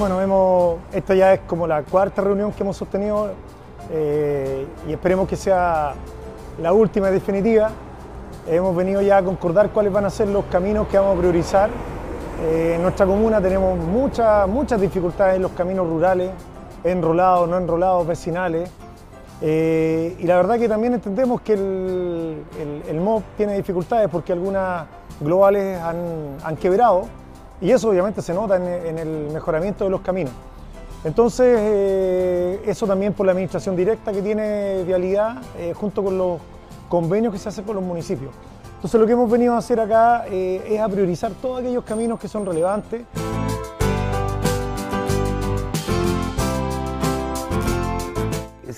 Bueno, hemos, esta ya es como la cuarta reunión que hemos sostenido eh, y esperemos que sea la última y definitiva. Hemos venido ya a concordar cuáles van a ser los caminos que vamos a priorizar. Eh, en nuestra comuna tenemos muchas, muchas dificultades en los caminos rurales, enrolados, no enrolados, vecinales. Eh, y la verdad que también entendemos que el, el, MOB tiene dificultades porque algunas globales han, han quebrado y eso obviamente se nota en, el mejoramiento de los caminos. Entonces, eh, eso también por la administración directa que tiene Vialidad, eh, junto con los convenios que se hacen con los municipios. Entonces, lo que hemos venido a hacer acá es a priorizar todos aquellos caminos que son relevantes.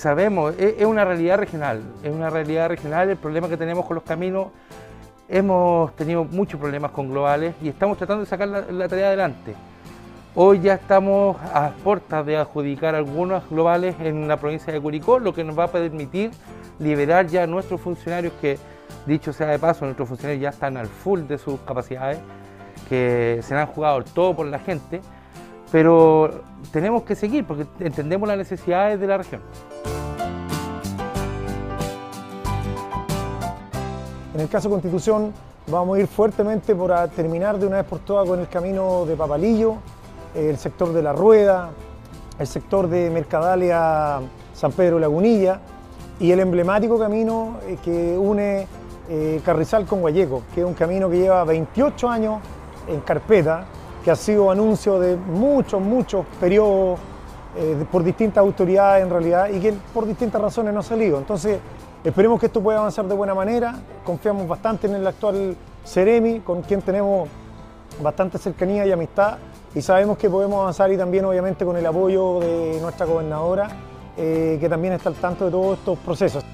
sabemos, es, una realidad regional, es una realidad regional el problema que tenemos con los caminos. Hemos tenido muchos problemas con globales y estamos tratando de sacar la, tarea adelante. Hoy ya estamos a puertas de adjudicar algunos globales en la provincia de Curicó, lo que nos va a permitir liberar ya a nuestros funcionarios que, dicho sea de paso, nuestros funcionarios ya están al full de sus capacidades, que se han jugado todo por la gente, pero tenemos que seguir porque entendemos las necesidades de la región. En el caso Constitución vamos a ir fuertemente por terminar de una vez por todas con el camino de Papalillo, el sector de La Rueda, el sector de Mercadalia San Pedro Lagunilla y el emblemático camino eh, que une eh, Carrizal con Guayeco, que es un camino que lleva 28 años en carpeta, que ha sido anuncio de muchos, muchos periodos eh, por distintas autoridades en realidad y que por distintas razones no ha salido. Entonces, esperemos que esto pueda avanzar de buena manera. Confiamos bastante en el actual Ceremi, con quien tenemos bastante cercanía y amistad y sabemos que podemos avanzar y también obviamente con el apoyo de nuestra gobernadora, eh, que también está al tanto de todos estos procesos.